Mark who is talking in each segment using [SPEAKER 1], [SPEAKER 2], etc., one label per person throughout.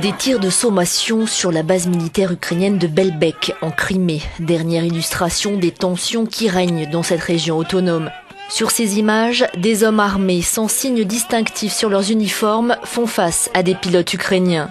[SPEAKER 1] Des tirs de sommation sur la base militaire ukrainienne de Belbek en Crimée, dernière illustration des tensions qui règnent dans cette région autonome. Sur ces images, des hommes armés sans signe distinctif sur leurs uniformes font face à des pilotes ukrainiens.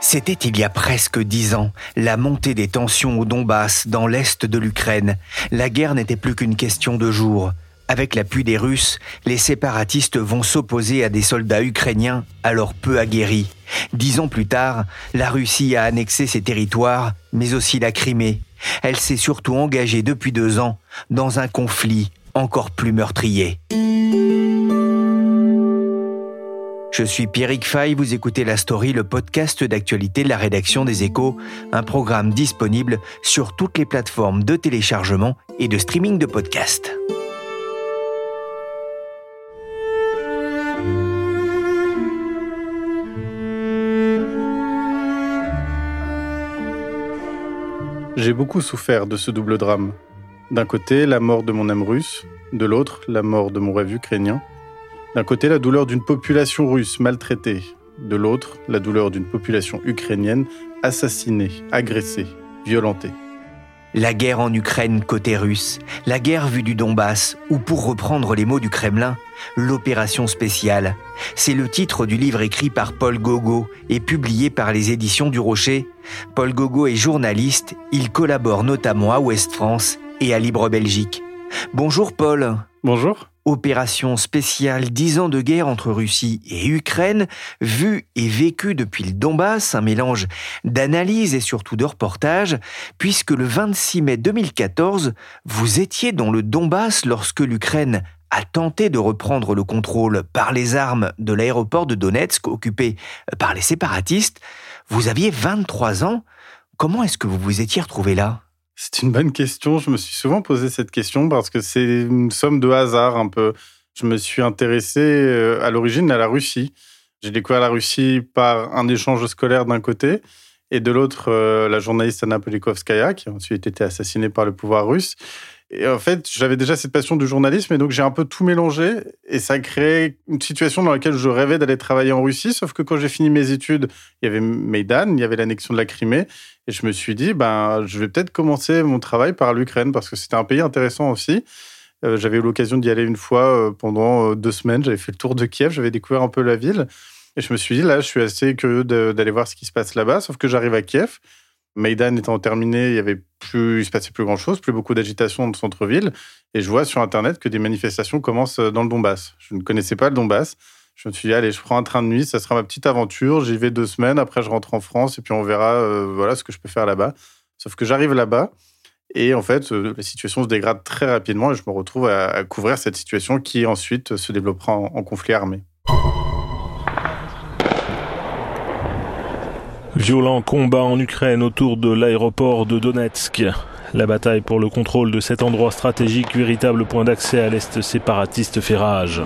[SPEAKER 2] C'était il y a presque dix ans, la montée des tensions au Donbass, dans l'est de l'Ukraine. La guerre n'était plus qu'une question de jours. Avec l'appui des Russes, les séparatistes vont s'opposer à des soldats ukrainiens alors peu aguerris. Dix ans plus tard, la Russie a annexé ses territoires, mais aussi la Crimée. Elle s'est surtout engagée depuis deux ans dans un conflit encore plus meurtrier. Je suis Pierrick Fay, vous écoutez La Story, le podcast d'actualité de la rédaction des Échos, un programme disponible sur toutes les plateformes de téléchargement et de streaming de podcasts.
[SPEAKER 3] J'ai beaucoup souffert de ce double drame. D'un côté, la mort de mon âme russe, de l'autre, la mort de mon rêve ukrainien. D'un côté, la douleur d'une population russe maltraitée, de l'autre, la douleur d'une population ukrainienne assassinée, agressée, violentée.
[SPEAKER 2] La guerre en Ukraine côté russe, la guerre vue du Donbass, ou pour reprendre les mots du Kremlin, l'opération spéciale. C'est le titre du livre écrit par Paul Gogo et publié par les éditions du Rocher. Paul Gogo est journaliste, il collabore notamment à Ouest France et à Libre Belgique. Bonjour Paul.
[SPEAKER 3] Bonjour.
[SPEAKER 2] Opération spéciale 10 ans de guerre entre Russie et Ukraine, vue et vécue depuis le Donbass, un mélange d'analyse et surtout de reportage, puisque le 26 mai 2014, vous étiez dans le Donbass lorsque l'Ukraine a tenté de reprendre le contrôle par les armes de l'aéroport de Donetsk occupé par les séparatistes. Vous aviez 23 ans. Comment est-ce que vous vous étiez retrouvé là?
[SPEAKER 3] C'est une bonne question. Je me suis souvent posé cette question parce que c'est une somme de hasard un peu. Je me suis intéressé euh, à l'origine à la Russie. J'ai découvert la Russie par un échange scolaire d'un côté et de l'autre euh, la journaliste Anna Polikovskaya qui a ensuite été assassinée par le pouvoir russe. Et en fait, j'avais déjà cette passion du journalisme et donc j'ai un peu tout mélangé et ça a créé une situation dans laquelle je rêvais d'aller travailler en Russie. Sauf que quand j'ai fini mes études, il y avait Maïdan, il y avait l'annexion de la Crimée et je me suis dit, ben, je vais peut-être commencer mon travail par l'Ukraine parce que c'était un pays intéressant aussi. Euh, j'avais eu l'occasion d'y aller une fois euh, pendant euh, deux semaines. J'avais fait le tour de Kiev, j'avais découvert un peu la ville. Et je me suis dit, là, je suis assez curieux d'aller voir ce qui se passe là-bas. Sauf que j'arrive à Kiev. Maïdan étant terminé, il y avait plus, il se passait plus grand chose, plus beaucoup d'agitation dans le centre-ville. Et je vois sur Internet que des manifestations commencent dans le Donbass. Je ne connaissais pas le Donbass. Je me suis dit, allez, je prends un train de nuit, ça sera ma petite aventure. J'y vais deux semaines, après je rentre en France et puis on verra euh, voilà, ce que je peux faire là-bas. Sauf que j'arrive là-bas et en fait, euh, la situation se dégrade très rapidement et je me retrouve à, couvrir cette situation qui ensuite se développera en conflit armé.
[SPEAKER 4] Violent combat en Ukraine autour de l'aéroport de Donetsk. La bataille pour le contrôle de cet endroit stratégique, véritable point d'accès à l'Est séparatiste, fait rage.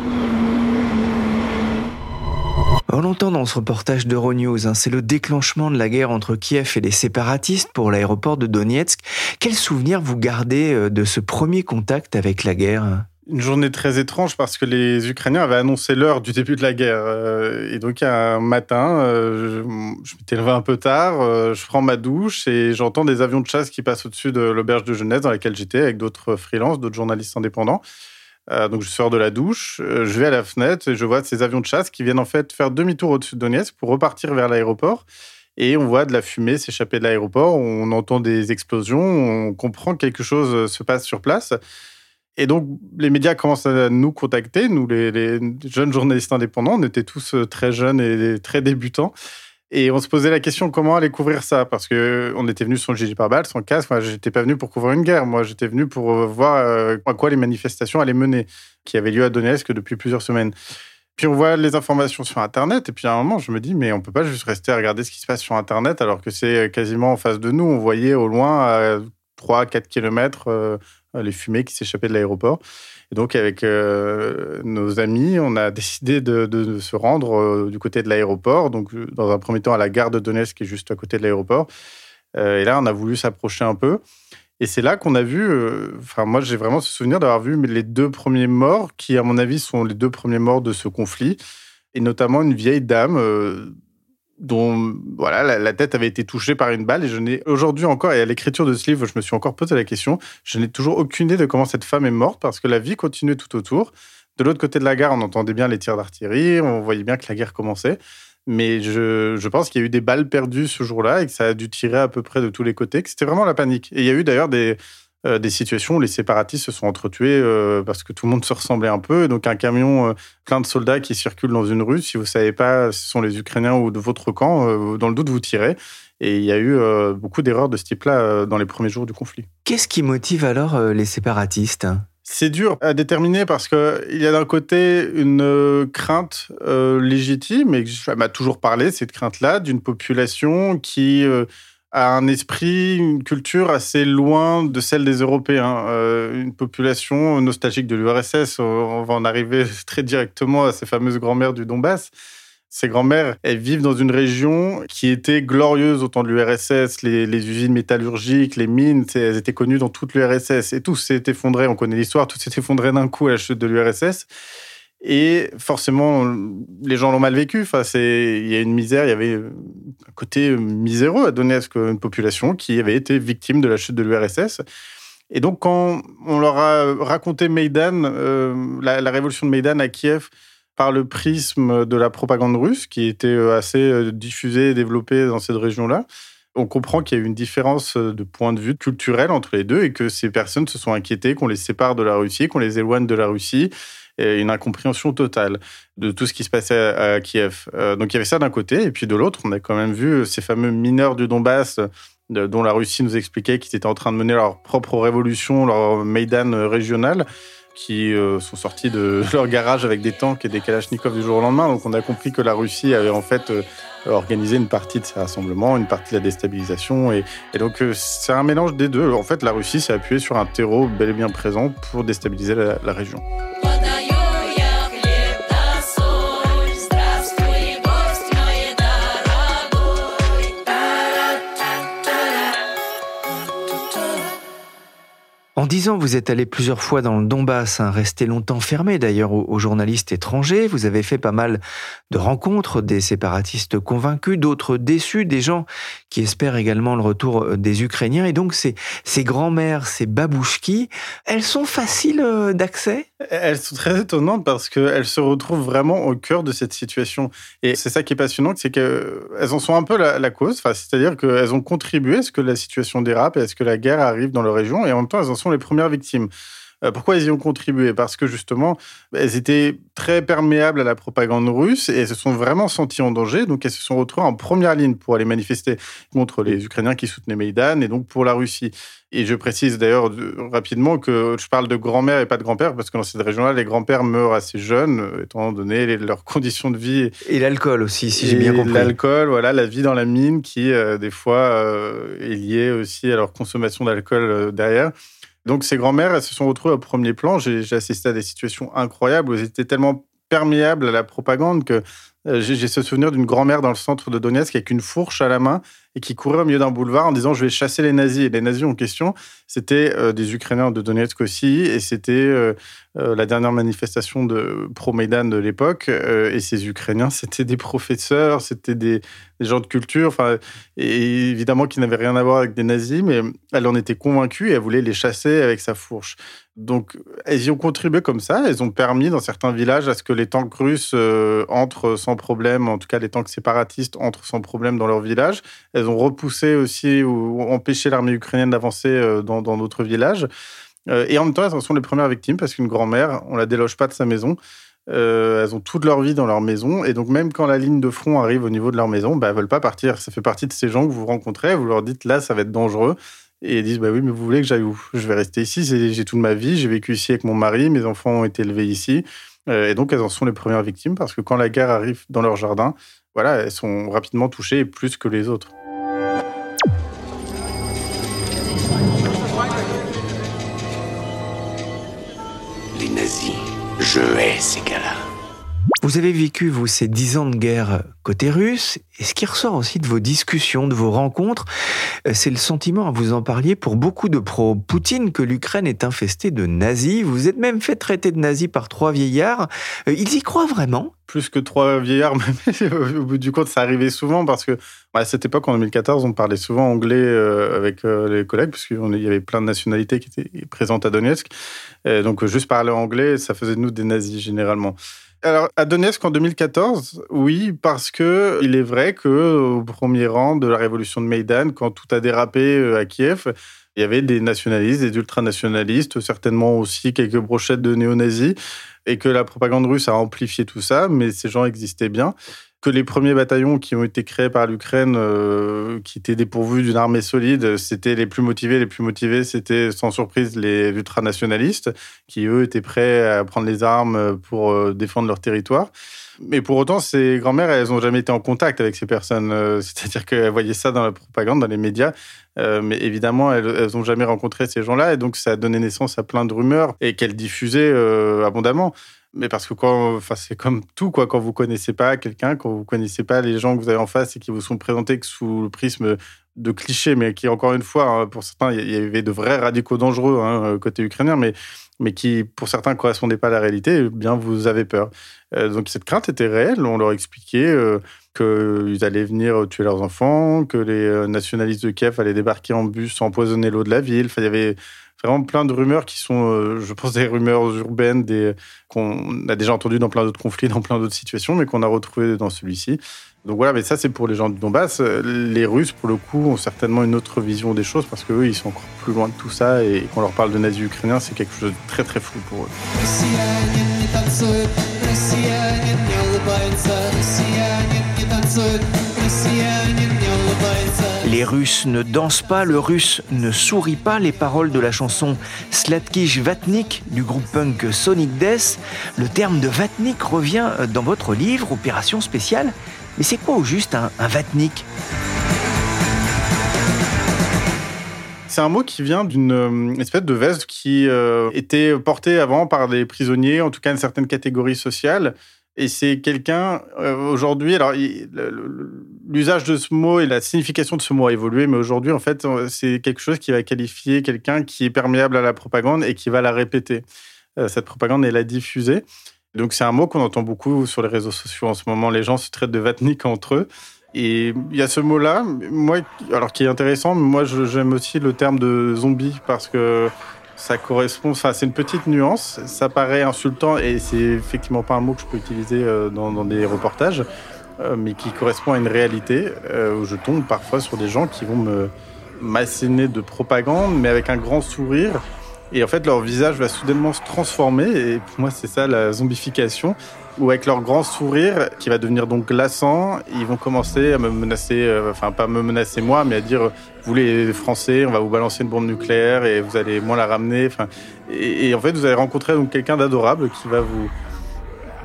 [SPEAKER 2] On l'entend dans ce reportage d'Euronews, hein, c'est le déclenchement de la guerre entre Kiev et les séparatistes pour l'aéroport de Donetsk. Quel souvenir vous gardez euh, de ce premier contact avec la guerre?
[SPEAKER 3] Une journée très étrange parce que les Ukrainiens avaient annoncé l'heure du début de la guerre. Euh, Et donc, un matin, euh, je, m'étais levé un peu tard, euh, je prends ma douche et j'entends des avions de chasse qui passent au-dessus de l'auberge de jeunesse dans laquelle j'étais avec d'autres freelances, d'autres journalistes indépendants. Donc, je sors de la douche, je vais à la fenêtre et je vois ces avions de chasse qui viennent en fait faire demi-tour au-dessus de Donetsk pour repartir vers l'aéroport. Et on voit de la fumée s'échapper de l'aéroport, on entend des explosions, on comprend que quelque chose se passe sur place. Et donc, les médias commencent à nous contacter, nous, les, jeunes journalistes indépendants. On était tous euh, très jeunes et très débutants. Et on se posait la question comment aller couvrir ça? Parce que on était venu sans gilet pare-balles, sans casque. Moi, j'étais pas venu pour couvrir une guerre. Moi, j'étais venu pour euh, voir euh, à quoi les manifestations allaient mener, qui avaient lieu à Donetsk depuis plusieurs semaines. Puis on voit les informations sur Internet. Et puis à un moment, je me dis, mais on peut pas juste rester à regarder ce qui se passe sur Internet alors que c'est quasiment en face de nous. On voyait au loin, 3-4 kilomètres, les fumées qui s'échappaient de l'aéroport. Et donc, avec euh, nos amis, on a décidé de, se rendre euh, du côté de l'aéroport. Donc, dans un premier temps, à la gare de Donetsk, qui est juste à côté de l'aéroport. Euh, et là, on a voulu s'approcher un peu. Et c'est là qu'on a vu, enfin, moi, j'ai vraiment ce souvenir d'avoir vu les deux premiers morts, qui, à mon avis, sont les deux premiers morts de ce conflit. Et notamment une vieille dame dont voilà la, tête avait été touchée par une balle et je n'ai aujourd'hui encore et à l'écriture de ce livre je me suis encore posé la question je n'ai toujours aucune idée de comment cette femme est morte parce que la vie continuait tout autour. De l'autre côté de la gare on entendait bien les tirs d'artillerie on voyait bien que la guerre commençait. Mais je, je pense qu'il y a eu des balles perdues ce jour-là et que ça a dû tirer à peu près de tous les côtés que c'était vraiment la panique. Et il y a eu d'ailleurs des euh, des situations où les séparatistes se sont entretués euh, parce que tout le monde se ressemblait un peu. Donc un camion euh, plein de soldats qui circulent dans une rue, si vous savez pas si ce sont les Ukrainiens ou de votre camp, dans le doute vous tirez. Et il y a eu beaucoup d'erreurs de ce type-là dans les premiers jours du conflit.
[SPEAKER 2] Qu'est-ce qui motive alors les séparatistes?
[SPEAKER 3] C'est dur à déterminer parce qu'il y a d'un côté une crainte légitime, et m'a toujours parlé, cette crainte-là, d'une population qui a un esprit, une culture assez loin de celle des Européens. Euh, une population nostalgique de l'URSS. On va en arriver très directement à ces fameuses grand-mères du Donbass. Ces grand-mères, elles vivent dans une région qui était glorieuse au temps de l'URSS. Les, les, usines métallurgiques, les mines, elles étaient connues dans toute l'URSS. Et tout s'est effondré, on connaît l'histoire, tout s'est effondré d'un coup à la chute de l'URSS. Et forcément, les gens l'ont mal vécu. Enfin, il y a une misère, il y avait un côté miséreux à Donetsk, une population qui avait été victime de la chute de l'URSS. Et donc, quand on leur a raconté euh, la, révolution de Maïdan à Kiev, par le prisme de la propagande russe, qui était euh, assez euh, diffusée et développée dans cette région-là, on comprend qu'il y a eu une différence de point de vue culturel entre les deux et que ces personnes se sont inquiétées qu'on les sépare de la Russie, qu'on les éloigne de la Russie une incompréhension totale de tout ce qui se passait à, Kiev. Euh, donc il y avait ça d'un côté, et puis de l'autre, on a quand même vu ces fameux mineurs du Donbass dont la Russie nous expliquait qu'ils étaient en train de mener leur propre révolution, leur Maïdan régional, qui euh, sont sortis de leur garage avec des tanks et des kalachnikovs du jour au lendemain. Donc on a compris que la Russie avait en fait euh, organisé une partie de ces rassemblements, une partie de la déstabilisation. Et, donc c'est un mélange des deux. En fait, la Russie s'est appuyée sur un terreau bel et bien présent pour déstabiliser la région.
[SPEAKER 2] Dix ans, vous êtes allé plusieurs fois dans le Donbass, hein, resté longtemps fermé d'ailleurs aux, journalistes étrangers. Vous avez fait pas mal de rencontres, des séparatistes convaincus, d'autres déçus, des gens qui espèrent également le retour euh, des Ukrainiens. Et donc ces, ces grands-mères, ces babouchki, elles sont faciles euh, d'accès?
[SPEAKER 3] Elles sont très étonnantes parce qu'elles se retrouvent vraiment au cœur de cette situation. Et c'est ça qui est passionnant, c'est qu'elles en sont un peu la, cause. Enfin, C'est-à-dire qu'elles ont contribué à ce que la situation dérape et à ce que la guerre arrive dans leur région. Et en même temps, elles en sont les premières victimes. Euh, pourquoi elles y ont contribué? Parce que justement, elles étaient très perméables à la propagande russe et elles se sont vraiment senties en danger. Donc elles se sont retrouvées en première ligne pour aller manifester contre les Ukrainiens qui soutenaient Maïdan et donc pour la Russie. Et je précise d'ailleurs rapidement que je parle de grand-mère et pas de grand-père parce que dans cette région-là, les grands-pères meurent assez jeunes, euh, étant donné leurs conditions de vie.
[SPEAKER 2] Et l'alcool aussi, si j'ai bien compris.
[SPEAKER 3] L'alcool, voilà, la vie dans la mine qui, euh, des fois, est liée aussi à leur consommation d'alcool derrière. Donc ces grand-mères, elles se sont retrouvées au premier plan. J'ai assisté à des situations incroyables où elles étaient tellement perméables à la propagande que euh, j'ai ce souvenir d'une grand-mère dans le centre de Donetsk avec une fourche à la main et qui courait au milieu d'un boulevard en disant je vais chasser les nazis. Et les nazis en question, c'était euh, des Ukrainiens de Donetsk aussi, et c'était euh, la dernière manifestation de pro-Maïdan de l'époque. et ces Ukrainiens, c'était des professeurs, c'était des, gens de culture, enfin, et évidemment qui n'avaient rien à voir avec des nazis, mais elle en était convaincue et elle voulait les chasser avec sa fourche. Donc, elles y ont contribué comme ça. Elles ont permis dans certains villages à ce que les tanks russes entrent sans problème, en tout cas les tanks séparatistes entrent sans problème dans leur village. Ont repoussé aussi ou empêché l'armée ukrainienne d'avancer euh, dans d'autres villages. Euh, et en même temps, elles sont les premières victimes parce qu'une grand-mère, on la déloge pas de sa maison. Euh, elles ont toute leur vie dans leur maison. Et donc, même quand la ligne de front arrive au niveau de leur maison, bah, elles veulent pas partir. Ça fait partie de ces gens que vous rencontrez. Vous leur dites là, ça va être dangereux. Et ils disent bah oui, mais vous voulez que j'aille où? Je vais rester ici. J'ai toute ma vie. J'ai vécu ici avec mon mari. Mes enfants ont été élevés ici. Et donc, elles en sont les premières victimes parce que quand la guerre arrive dans leur jardin, voilà, elles sont rapidement touchées plus que les autres.
[SPEAKER 5] Je hais ces gars-là.
[SPEAKER 2] Vous avez vécu, vous, ces dix ans de guerre côté russe, et ce qui ressort aussi de vos discussions, de vos rencontres, euh, c'est le sentiment, vous en parliez, pour beaucoup de pro-Poutine, que l'Ukraine est infestée de nazis. Vous êtes même fait traiter de nazis par trois vieillards. Euh, ils y croient vraiment?
[SPEAKER 3] Plus que trois vieillards, mais au bout du compte, ça arrivait souvent, parce que à cette époque, en 2014, on parlait souvent anglais euh, avec les collègues, parce qu'il y avait plein de nationalités qui étaient présentes à Donetsk. donc, juste parler anglais, ça faisait de nous des nazis, généralement. Alors, à Donetsk en 2014, oui, parce que il est vrai que au premier rang de la révolution de Maïdan, quand tout a dérapé euh, à Kiev, il y avait des nationalistes, des ultranationalistes, certainement aussi quelques brochettes de néo-nazis, et que la propagande russe a amplifié tout ça, mais ces gens existaient bien que les premiers bataillons qui ont été créés par l'Ukraine, euh, qui étaient dépourvus d'une armée solide, c'était les plus motivés. Les plus motivés, c'était sans surprise les ultranationalistes, qui eux étaient prêts à prendre les armes pour euh, défendre leur territoire. Mais pour autant, ces grand-mères, elles n'ont jamais été en contact avec ces personnes. Euh, c'est-à-dire qu'elles voyaient ça dans la propagande, dans les médias. mais évidemment, elles n'ont jamais rencontré ces gens-là. Et donc, ça a donné naissance à plein de rumeurs et qu'elles diffusaient abondamment. Mais parce que quand, enfin, c'est comme tout, quoi. Quand vous connaissez pas quelqu'un, quand vous connaissez pas les gens que vous avez en face et qui vous sont présentés sous le prisme de clichés, mais qui, encore une fois, hein, pour certains, il y avait de vrais radicaux dangereux hein, euh, côté ukrainien, mais, mais qui, pour certains, correspondaient pas à la réalité, eh bien, vous avez peur. Euh, donc, cette crainte était réelle. On leur expliquait euh, qu'ils allaient venir tuer leurs enfants, que les nationalistes de Kiev allaient débarquer en bus, empoisonner l'eau de la ville. Il y avait vraiment plein de rumeurs qui sont, euh, je pense, des rumeurs urbaines qu'on a déjà entendues dans plein d'autres conflits, dans plein d'autres situations, mais qu'on a retrouvées dans celui-ci. Donc voilà, mais ça c'est pour les gens du Donbass. Les Russes, pour le coup, ont certainement une autre vision des choses parce qu'eux, ils sont encore plus loin de tout ça et qu'on leur parle de nazis ukrainiens, c'est quelque chose de très très flou pour eux.
[SPEAKER 2] Les Russes ne dansent pas, le russe ne sourit pas. Les paroles de la chanson Slatkish Vatnik du groupe punk Sonic Death. Le terme de Vatnik revient dans votre livre, Opération spéciale. Mais c'est quoi au juste un, Vatnik?
[SPEAKER 3] C'est un mot qui vient d'une euh, espèce de veste qui euh, était portée avant par des prisonniers, en tout cas une certaine catégorie sociale, et c'est quelqu'un, euh, aujourd'hui, alors l'usage de ce mot et la signification de ce mot a évolué, mais aujourd'hui, en fait, c'est quelque chose qui va qualifier quelqu'un qui est perméable à la propagande et qui va la répéter. Euh, cette propagande et la diffuser. Donc c'est un mot qu'on entend beaucoup sur les réseaux sociaux en ce moment. Les gens se traitent de vatnik entre eux. Et il y a ce mot-là, moi, alors qui est intéressant, moi j'aime aussi le terme de zombie parce que ça correspond, enfin, c'est une petite nuance. Ça paraît insultant et c'est effectivement pas un mot que je peux utiliser euh, dans, des reportages, euh, mais qui correspond à une réalité euh, où je tombe parfois sur des gens qui vont me m'asséner de propagande, mais avec un grand sourire. Et en fait, leur visage va soudainement se transformer. Et pour moi, c'est ça la zombification ou avec leur grand sourire qui va devenir donc glaçant, ils vont commencer à me menacer, euh, enfin pas me menacer moi, mais à dire vous les Français, on va vous balancer une bombe nucléaire et vous allez moins la ramener. Enfin, et, en fait vous allez rencontrer donc quelqu'un d'adorable qui va vous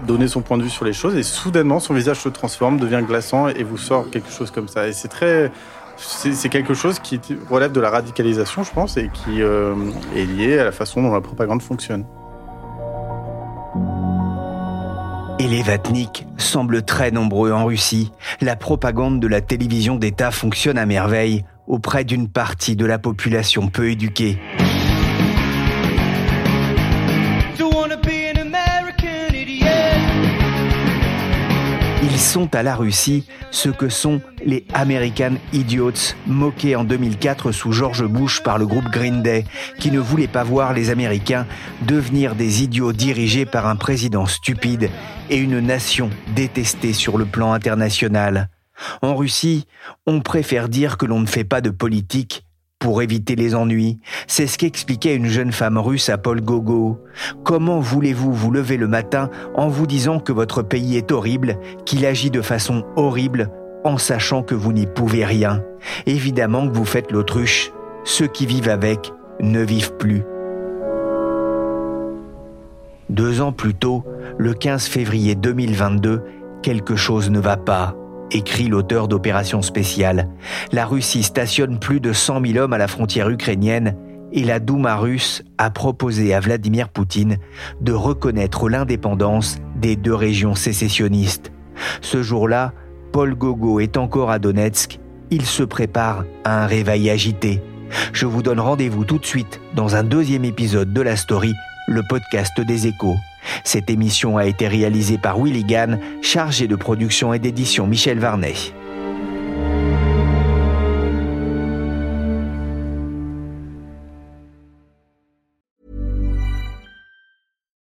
[SPEAKER 3] donner son point de vue sur les choses et soudainement son visage se transforme, devient glaçant et vous sort quelque chose comme ça. Et c'est très c'est quelque chose qui relève de la radicalisation, je pense, et qui euh, est lié à la façon dont la propagande fonctionne.
[SPEAKER 2] Et les Vatniks semblent très nombreux en Russie. La propagande de la télévision d'État fonctionne à merveille auprès d'une partie de la population peu éduquée. Sont à la Russie ce que sont les American Idiots, moqués en 2004 sous George Bush par le groupe Green Day, qui ne voulait pas voir les Américains devenir des idiots dirigés par un président stupide et une nation détestée sur le plan international. En Russie, on préfère dire que l'on ne fait pas de politique pour éviter les ennuis. C'est ce qu'expliquait une jeune femme russe à Paul Gogo. Comment voulez-vous vous lever le matin en vous disant que votre pays est horrible, qu'il agit de façon horrible, en sachant que vous n'y pouvez rien? Évidemment que vous faites l'autruche. Ceux qui vivent avec ne vivent plus. Deux ans plus tôt, le 15 février 2022, quelque chose ne va pas, écrit l'auteur d'Opération spéciale. La Russie stationne plus de 100 000 hommes à la frontière ukrainienne et la Douma russe a proposé à Vladimir Poutine de reconnaître l'indépendance des deux régions sécessionnistes. Ce jour-là, Paul Gogo est encore à Donetsk. Il se prépare à un réveil agité. Je vous donne rendez-vous tout de suite dans un deuxième épisode de la story le podcast des échos. Cette émission a été réalisée par Willy Gann, chargé de production et d'édition Michel Varnet.